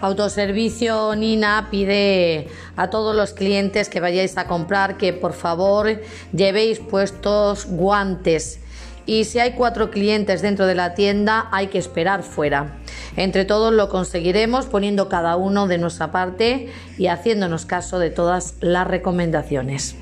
Autoservicio Nina pide a todos los clientes que vayáis a comprar que por favor llevéis puestos guantes y si hay cuatro clientes dentro de la tienda hay que esperar fuera. Entre todos lo conseguiremos poniendo cada uno de nuestra parte y haciéndonos caso de todas las recomendaciones.